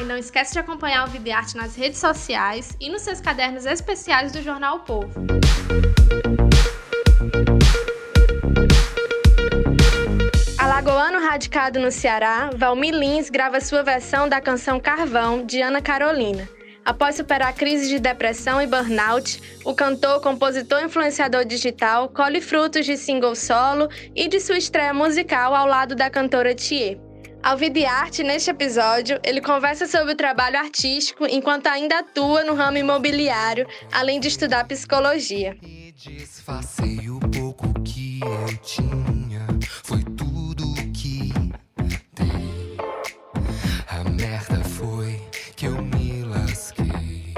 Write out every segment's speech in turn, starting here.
E não esquece de acompanhar o Vida e Arte nas redes sociais e nos seus cadernos especiais do jornal o Povo. Alagoano radicado no Ceará, Valmir Lins grava sua versão da canção Carvão, de Ana Carolina. Após superar a crise de depressão e burnout, o cantor, compositor e influenciador digital colhe frutos de single solo e de sua estreia musical ao lado da cantora Thier. Ao Vida Arte, neste episódio, ele conversa sobre o trabalho artístico enquanto ainda atua no ramo imobiliário, além de estudar psicologia. Disfarcei o pouco que eu tinha, foi tudo que dei. A merda foi que eu me lasquei.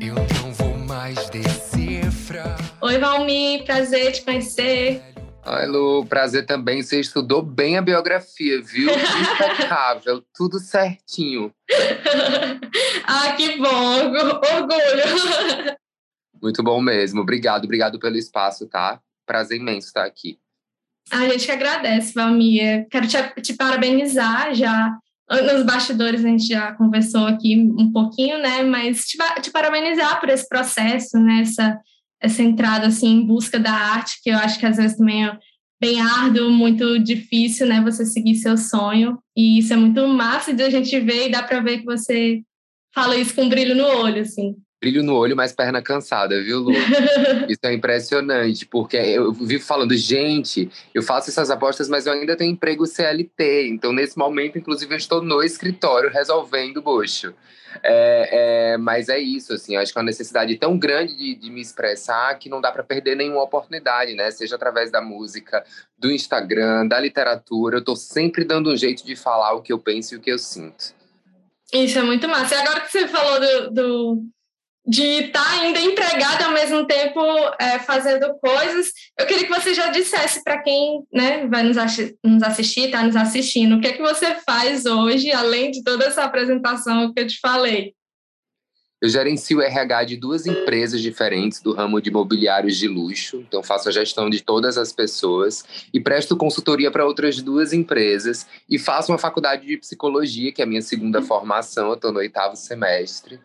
Eu não vou mais decifrar. Oi, Valmir, prazer te conhecer. Ai, Lu, prazer também. Você estudou bem a biografia, viu? Impecável, tudo certinho. ah, que bom, orgulho. Muito bom mesmo. Obrigado, obrigado pelo espaço, tá? Prazer imenso estar aqui. A gente que agradece, Valmir. Quero te, te parabenizar já. Nos bastidores a gente já conversou aqui um pouquinho, né? Mas te, te parabenizar por esse processo, né? Essa, essa entrada assim em busca da arte, que eu acho que às vezes também é bem árduo, muito difícil, né, você seguir seu sonho, e isso é muito massa de a gente ver e dá para ver que você fala isso com um brilho no olho, assim. Brilho no olho, mas perna cansada, viu, Lu? isso é impressionante, porque eu vivo falando, gente, eu faço essas apostas, mas eu ainda tenho emprego CLT, então nesse momento, inclusive, eu estou no escritório resolvendo o bucho. É, é, mas é isso, assim, acho que é uma necessidade tão grande de, de me expressar que não dá para perder nenhuma oportunidade, né? Seja através da música, do Instagram, da literatura, eu estou sempre dando um jeito de falar o que eu penso e o que eu sinto. Isso é muito massa. E agora que você falou do, do de estar tá ainda empregado ao mesmo tempo é, fazendo coisas. Eu queria que você já dissesse para quem né, vai nos, nos assistir, está nos assistindo, o que é que você faz hoje, além de toda essa apresentação que eu te falei? Eu gerencio o RH de duas empresas diferentes do ramo de imobiliários de luxo, então faço a gestão de todas as pessoas e presto consultoria para outras duas empresas e faço uma faculdade de psicologia, que é a minha segunda formação, eu estou no oitavo semestre.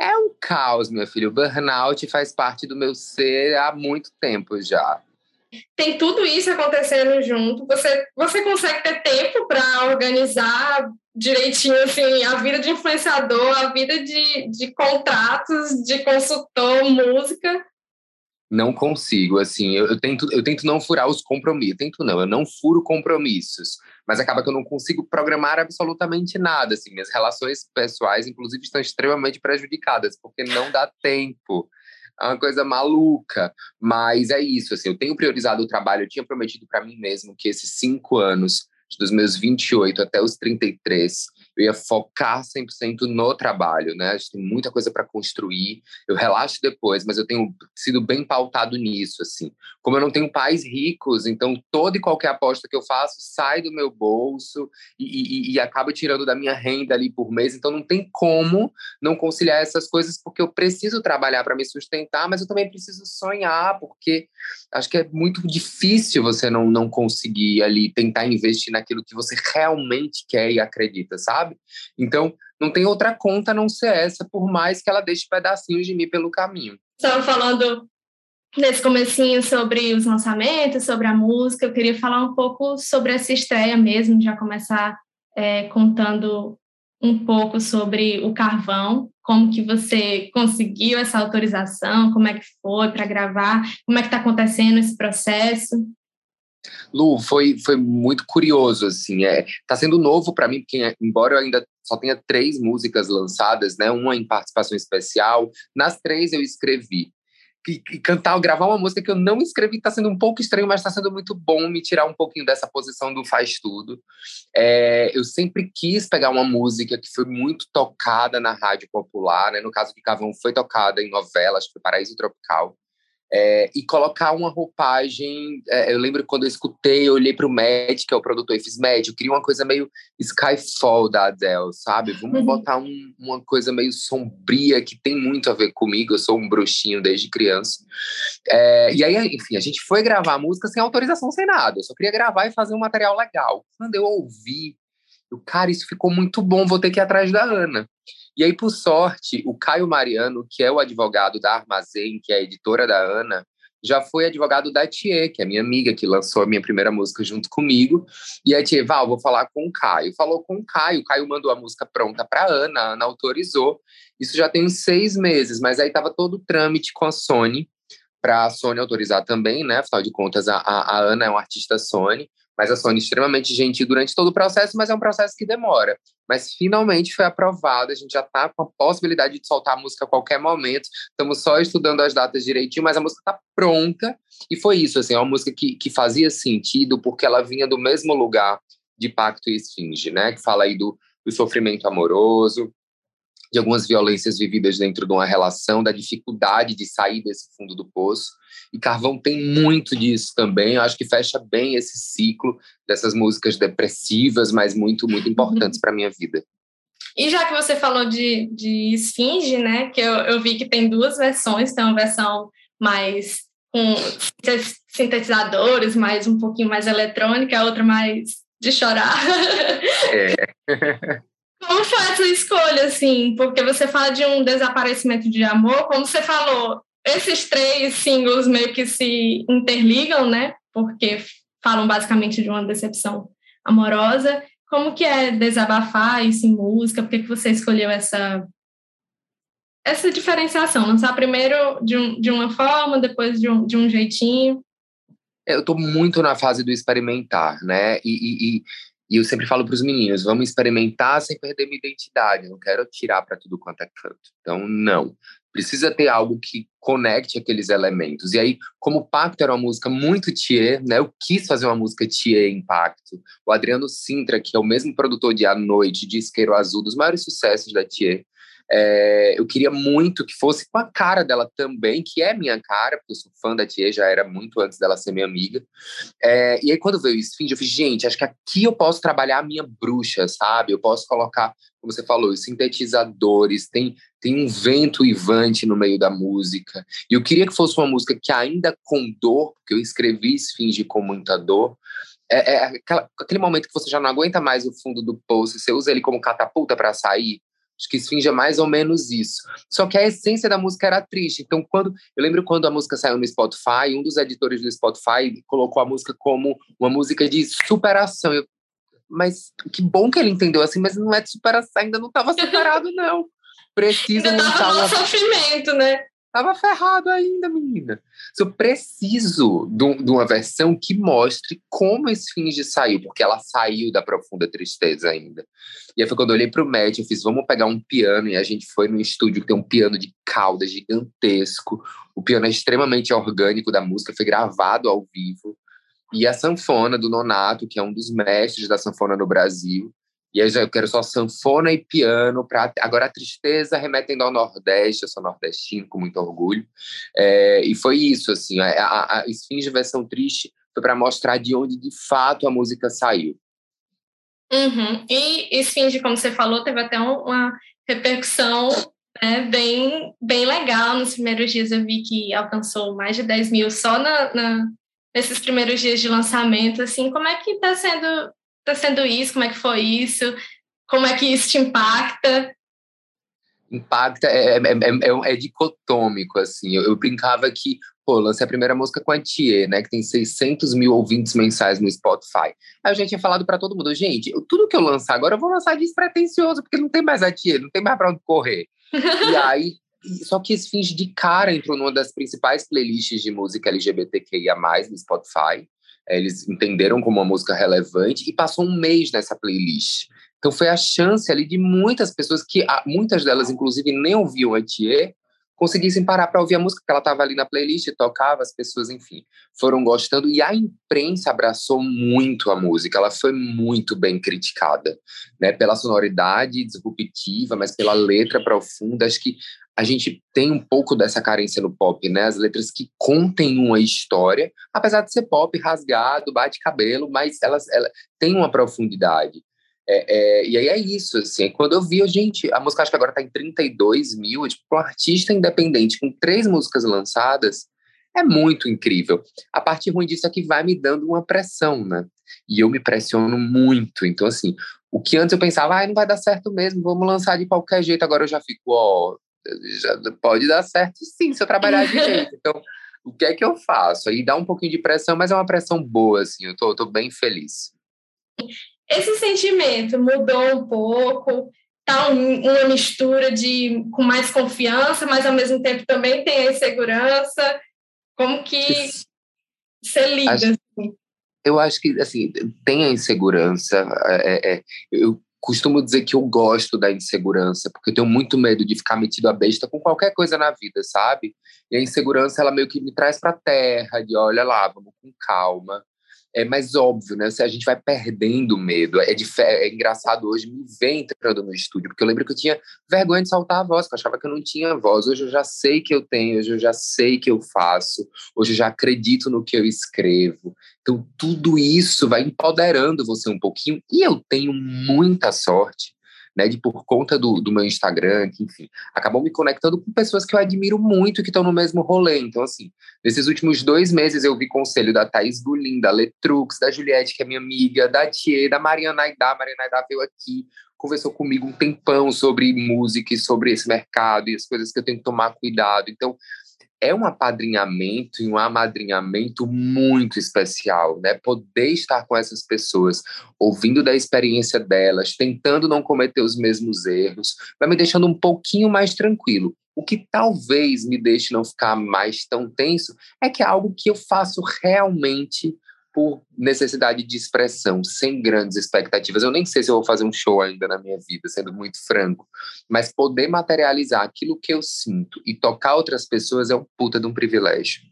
É um caos, meu filho. O burnout faz parte do meu ser há muito tempo já. Tem tudo isso acontecendo junto. Você, você consegue ter tempo para organizar direitinho assim, a vida de influenciador, a vida de, de contratos, de consultor, música? Não consigo, assim, eu, eu, tento, eu tento não furar os compromissos, tento não, eu não furo compromissos, mas acaba que eu não consigo programar absolutamente nada, assim, minhas relações pessoais, inclusive, estão extremamente prejudicadas, porque não dá tempo, é uma coisa maluca, mas é isso, assim, eu tenho priorizado o trabalho, eu tinha prometido para mim mesmo que esses cinco anos, dos meus 28 até os 33, eu ia focar 100% no trabalho, né? A gente tem muita coisa para construir. Eu relaxo depois, mas eu tenho sido bem pautado nisso, assim. Como eu não tenho pais ricos, então toda e qualquer aposta que eu faço sai do meu bolso e, e, e acaba tirando da minha renda ali por mês. Então não tem como não conciliar essas coisas, porque eu preciso trabalhar para me sustentar, mas eu também preciso sonhar, porque acho que é muito difícil você não, não conseguir ali tentar investir naquilo que você realmente quer e acredita, sabe? Então, não tem outra conta a não ser essa, por mais que ela deixe pedacinhos de mim pelo caminho. Estava falando nesse comecinho sobre os lançamentos, sobre a música, eu queria falar um pouco sobre essa estreia mesmo, já começar é, contando um pouco sobre o Carvão, como que você conseguiu essa autorização, como é que foi para gravar, como é que está acontecendo esse processo. Lu, foi, foi muito curioso, assim, é, tá sendo novo para mim, porque embora eu ainda só tenha três músicas lançadas, né, uma em participação especial, nas três eu escrevi. e, e cantar, gravar uma música que eu não escrevi, está sendo um pouco estranho, mas está sendo muito bom me tirar um pouquinho dessa posição do faz tudo. É, eu sempre quis pegar uma música que foi muito tocada na rádio popular, né? No caso de Cavão, foi tocada em novelas, foi Paraíso Tropical. É, e colocar uma roupagem. É, eu lembro quando eu escutei, eu olhei para o Matt, que é o produtor, e fiz Matt, eu queria uma coisa meio Skyfall da Adele, sabe? Vamos uhum. botar um, uma coisa meio sombria que tem muito a ver comigo. Eu sou um bruxinho desde criança. É, e aí, enfim, a gente foi gravar a música sem autorização, sem nada. Eu só queria gravar e fazer um material legal. Quando eu ouvi, eu, cara, isso ficou muito bom, vou ter que ir atrás da Ana. E aí, por sorte, o Caio Mariano, que é o advogado da Armazém, que é a editora da Ana, já foi advogado da Thier, que é minha amiga, que lançou a minha primeira música junto comigo. E a Thier, Val, vou falar com o Caio. Falou com o Caio, o Caio mandou a música pronta para Ana, a Ana autorizou. Isso já tem uns seis meses, mas aí estava todo o trâmite com a Sony, para a Sony autorizar também, né? Afinal de contas, a, a, Ana é uma artista Sony. Mas a Sony extremamente gentil durante todo o processo, mas é um processo que demora. Mas finalmente foi aprovado, a gente já está com a possibilidade de soltar a música a qualquer momento. Estamos só estudando as datas direitinho, mas a música está pronta. E foi isso, assim, é uma música que, que fazia sentido, porque ela vinha do mesmo lugar de Pacto e Esfinge, né? Que fala aí do, do sofrimento amoroso, de algumas violências vividas dentro de uma relação, da dificuldade de sair desse fundo do poço. E Carvão tem muito disso também. Eu acho que fecha bem esse ciclo dessas músicas depressivas, mas muito, muito uhum. importantes uhum. para minha vida. E já que você falou de, de Esfinge, né, que eu, eu vi que tem duas versões, tem uma versão mais com sintetizadores, mais um pouquinho mais eletrônica, a outra mais de chorar. É. Como foi essa escolha, assim? Porque você fala de um desaparecimento de amor, como você falou, esses três singles meio que se interligam, né? Porque falam basicamente de uma decepção amorosa. Como que é desabafar isso em música? Por que, que você escolheu essa essa diferenciação? Lançar primeiro de, um, de uma forma, depois de um, de um jeitinho? Eu estou muito na fase do experimentar, né? E, e, e e eu sempre falo para os meninos: vamos experimentar sem perder minha identidade. Eu não quero tirar para tudo quanto é canto. Então, não. Precisa ter algo que conecte aqueles elementos. E aí, como Pacto era uma música muito Thier, né? Eu quis fazer uma música Thier Impacto. O Adriano Sintra, que é o mesmo produtor de A Noite, de Isqueiro Azul, dos maiores sucessos da Thier, é, eu queria muito que fosse com a cara dela também, que é minha cara, porque eu sou fã da Tia, já era muito antes dela ser minha amiga. É, e aí, quando veio Esfinge, eu falei, gente, acho que aqui eu posso trabalhar a minha bruxa, sabe? Eu posso colocar, como você falou, os sintetizadores, tem, tem um vento ivante no meio da música. E eu queria que fosse uma música que ainda com dor, porque eu escrevi Esfinge com muita dor, é, é aquela, aquele momento que você já não aguenta mais o fundo do poço, você usa ele como catapulta para sair, Acho que Esfinge é mais ou menos isso. Só que a essência da música era triste. Então, quando eu lembro quando a música saiu no Spotify, um dos editores do Spotify colocou a música como uma música de superação. Eu, mas que bom que ele entendeu assim, mas não é de superação, ainda não estava superado, não. Precisa ainda montar uma... sofrimento, né? Tava ferrado ainda, menina. Eu preciso de uma versão que mostre como esse Finge saiu, porque ela saiu da profunda tristeza ainda. E aí foi quando eu olhei pro Matt, eu fiz, vamos pegar um piano, e a gente foi no estúdio que tem um piano de cauda gigantesco. O piano é extremamente orgânico da música, foi gravado ao vivo. E a sanfona do Nonato, que é um dos mestres da sanfona no Brasil. E aí eu quero só sanfona e piano. Pra... Agora a tristeza remetendo ao Nordeste, eu sou nordestino com muito orgulho. É, e foi isso, assim, a, a, a Esfinge versão triste foi para mostrar de onde de fato a música saiu. Uhum. E Esfinge, como você falou, teve até uma repercussão né, bem, bem legal. Nos primeiros dias eu vi que alcançou mais de 10 mil só na, na nesses primeiros dias de lançamento. Assim, como é que está sendo está sendo isso? Como é que foi isso? Como é que isso te impacta? Impacta, é, é, é, é dicotômico, assim. Eu, eu, brincava que, pô, lancei a primeira música com a Thier, né, que tem 600 mil ouvintes mensais no Spotify. Aí eu já tinha falado para todo mundo, gente, eu, tudo que eu lançar agora eu vou lançar despretensioso, porque não tem mais a Thier, não tem mais para onde correr. e aí, só que esse finge de cara entrou numa das principais playlists de música LGBTQIA+, no Spotify. É, eles entenderam como uma música relevante e passou um mês nessa playlist. Então foi a chance ali de muitas pessoas que, muitas delas inclusive nem ouviam a Thier, conseguissem parar para ouvir a música, porque ela estava ali na playlist, tocava, as pessoas, enfim, foram gostando. E a imprensa abraçou muito a música, ela foi muito bem criticada, né? Pela sonoridade disruptiva, mas pela letra profunda. Acho que a gente tem um pouco dessa carência no pop, né? As letras que contem uma história, apesar de ser pop rasgado, bate cabelo, mas elas, elas têm uma profundidade. É, é, e aí é isso, assim, quando eu vi, gente, a música acho que agora tá em 32 mil, tipo, um artista independente com três músicas lançadas, é muito incrível. A parte ruim disso é que vai me dando uma pressão, né? E eu me pressiono muito. Então, assim, o que antes eu pensava, ah, não vai dar certo mesmo, vamos lançar de qualquer jeito, agora eu já fico, ó, já pode dar certo sim, se eu trabalhar de jeito. Então, o que é que eu faço? Aí dá um pouquinho de pressão, mas é uma pressão boa, assim, eu tô, eu tô bem feliz. Esse sentimento mudou um pouco, tá um, uma mistura de com mais confiança, mas ao mesmo tempo também tem a insegurança. Como que você lida? Acho, assim? Eu acho que assim tem a insegurança. É, é, eu costumo dizer que eu gosto da insegurança, porque eu tenho muito medo de ficar metido a besta com qualquer coisa na vida, sabe? E a insegurança, ela meio que me traz pra terra, de olha lá, vamos com calma é mais óbvio, né? Se a gente vai perdendo medo. É, é engraçado hoje me ver entrando no estúdio, porque eu lembro que eu tinha vergonha de soltar a voz, que eu achava que eu não tinha voz. Hoje eu já sei que eu tenho, hoje eu já sei que eu faço, hoje eu já acredito no que eu escrevo. Então, tudo isso vai empoderando você um pouquinho. E eu tenho muita sorte né, de por conta do, do meu Instagram, que, enfim, acabou me conectando com pessoas que eu admiro muito, que estão no mesmo rolê. Então, assim, nesses últimos dois meses eu vi conselho da Thaís Gulim, da Letrux, da Juliette, que é minha amiga, da Tia, da Mariana Aidá. Mariana Aidá veio aqui, conversou comigo um tempão sobre música e sobre esse mercado e as coisas que eu tenho que tomar cuidado. Então, é um apadrinhamento e um amadrinhamento muito especial, né? Poder estar com essas pessoas, ouvindo da experiência delas, tentando não cometer os mesmos erros, vai me deixando um pouquinho mais tranquilo. O que talvez me deixe não ficar mais tão tenso é que é algo que eu faço realmente por necessidade de expressão, sem grandes expectativas. Eu nem sei se eu vou fazer um show ainda na minha vida, sendo muito franco, mas poder materializar aquilo que eu sinto e tocar outras pessoas é um puta de um privilégio.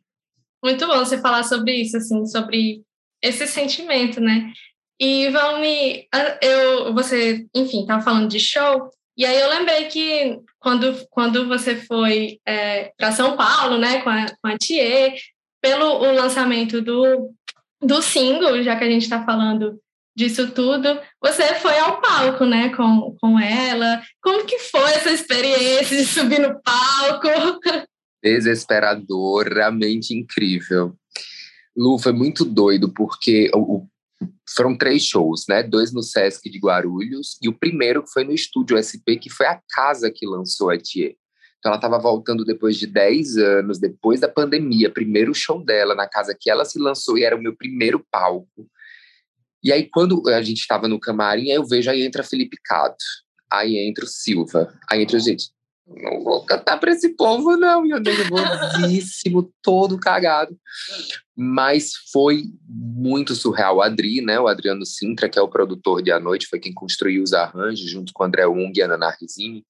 Muito bom você falar sobre isso, assim, sobre esse sentimento, né? E Valmi, eu, você, enfim, estava falando de show, e aí eu lembrei que quando, quando você foi é, para São Paulo, né, com a, com a Thier, pelo o lançamento do do single, já que a gente está falando disso tudo, você foi ao palco, né, com, com ela. Como que foi essa experiência de subir no palco? Desesperadoramente incrível. Lu, foi muito doido, porque o, foram três shows, né? Dois no Sesc de Guarulhos e o primeiro foi no Estúdio SP, que foi a casa que lançou a Thier. Então, ela estava voltando depois de 10 anos, depois da pandemia, primeiro show dela na casa que ela se lançou e era o meu primeiro palco. E aí, quando a gente estava no camarim, eu vejo, aí entra Felipe Cato, aí entra o Silva, aí entra, gente, não vou cantar para esse povo, não. E eu nervosíssimo, todo cagado. Mas foi muito surreal. O Adri, né, o Adriano Sintra, que é o produtor de A Noite, foi quem construiu os arranjos, junto com o André Ung e a Ana Rizini.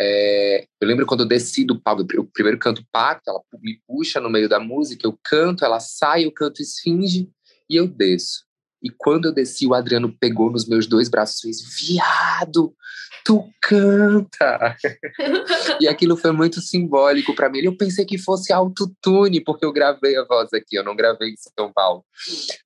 É, eu lembro quando eu desci do palco, eu primeiro canto pacto, ela me puxa no meio da música, eu canto, ela sai, eu canto esfinge e eu desço. E quando eu desci, o Adriano pegou nos meus dois braços e fez: Viado, tu canta! e aquilo foi muito simbólico para mim. Eu pensei que fosse autotune, porque eu gravei a voz aqui, eu não gravei em São Paulo,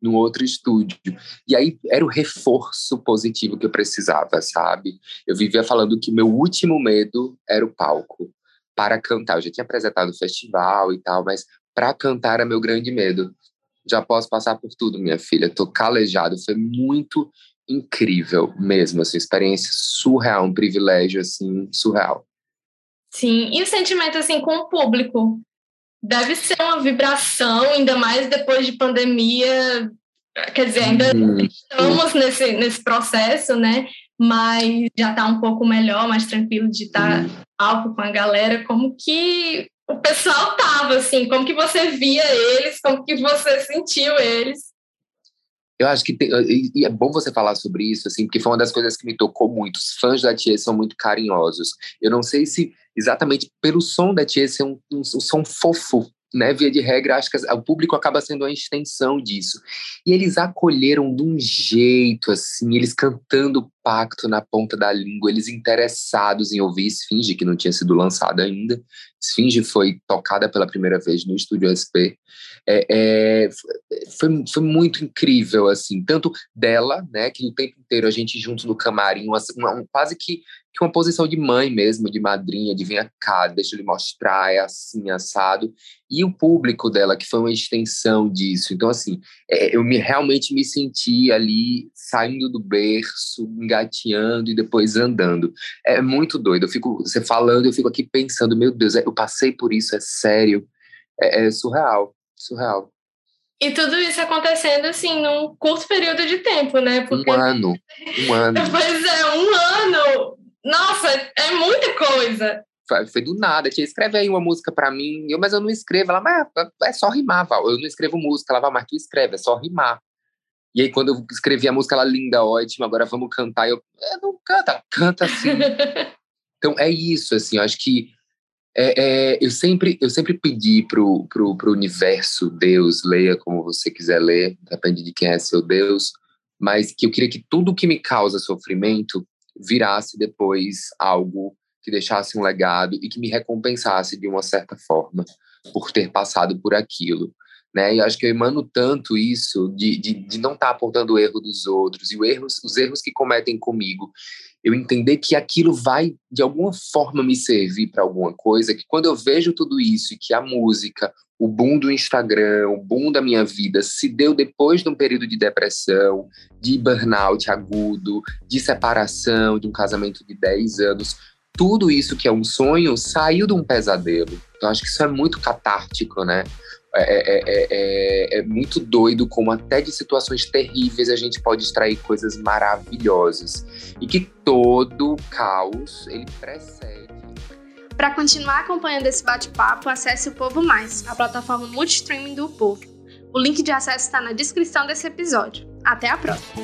num outro estúdio. E aí era o reforço positivo que eu precisava, sabe? Eu vivia falando que meu último medo era o palco para cantar. Eu já tinha apresentado o festival e tal, mas para cantar era meu grande medo já posso passar por tudo, minha filha. Tô calejado. Foi muito incrível mesmo, assim, experiência surreal, um privilégio, assim, surreal. Sim, e o sentimento, assim, com o público? Deve ser uma vibração, ainda mais depois de pandemia. Quer dizer, ainda hum. estamos nesse, nesse processo, né? Mas já está um pouco melhor, mais tranquilo de estar hum. alto com a galera. Como que o pessoal tava, assim, como que você via eles, como que você sentiu eles? Eu acho que tem, e é bom você falar sobre isso, assim, porque foi uma das coisas que me tocou muito. Os fãs da Tia são muito carinhosos. Eu não sei se exatamente pelo som da Tia ser um, um, um som fofo, né, via de regra, acho que o público acaba sendo a extensão disso. E eles acolheram de um jeito, assim, eles cantando pacto na ponta da língua, eles interessados em ouvir Esfinge, que não tinha sido lançada ainda. Esfinge foi tocada pela primeira vez no Estúdio SP. É, é, foi, foi muito incrível, assim, tanto dela, né, que o tempo inteiro a gente junto no camarim, uma, uma, quase que que uma posição de mãe mesmo, de madrinha, de vir cá, deixa ele mostrar, é assim, assado. E o público dela, que foi uma extensão disso. Então, assim, é, eu me, realmente me senti ali saindo do berço, engateando e depois andando. É muito doido. Eu fico, você falando, eu fico aqui pensando, meu Deus, eu passei por isso, é sério. É, é surreal, surreal. E tudo isso acontecendo, assim, num curto período de tempo, né? Porque... Um ano, um ano. Pois é, um ano nossa, é muita coisa. Foi, do nada. Tia, escreve aí uma música pra mim. Eu, mas eu não escrevo. Ela, mas é só rimar, Val. Eu não escrevo música. Ela, vai, mas tu escreve, é só rimar. E aí, quando eu escrevi a música, ela linda, ótima, agora vamos cantar. Eu, é, não canta, canta assim. então, é isso, assim, eu acho que é, é, eu, sempre, eu sempre pedi pro, pro, pro universo, Deus, leia como você quiser ler, depende de quem é seu Deus, mas que eu queria que tudo que me causa sofrimento virasse depois algo que deixasse um legado e que me recompensasse de uma certa forma por ter passado por aquilo. Né? E acho que eu emano tanto isso de, de, de não estar tá apontando o erro dos outros e o erros, os erros que cometem comigo. Eu entender que aquilo vai, de alguma forma, me servir para alguma coisa, que quando eu vejo tudo isso e que a música, o boom do Instagram, o boom da minha vida se deu depois de um período de depressão, de burnout agudo, de separação, de um casamento de 10 anos. Tudo isso que é um sonho saiu de um pesadelo. Então, acho que isso é muito catártico, né? É, é, é, é, muito doido como até de situações terríveis a gente pode extrair coisas maravilhosas. E que todo caos, ele precede para continuar acompanhando esse bate-papo, acesse o Povo Mais, a plataforma multistreaming do Povo. O link de acesso está na descrição desse episódio. Até a próxima!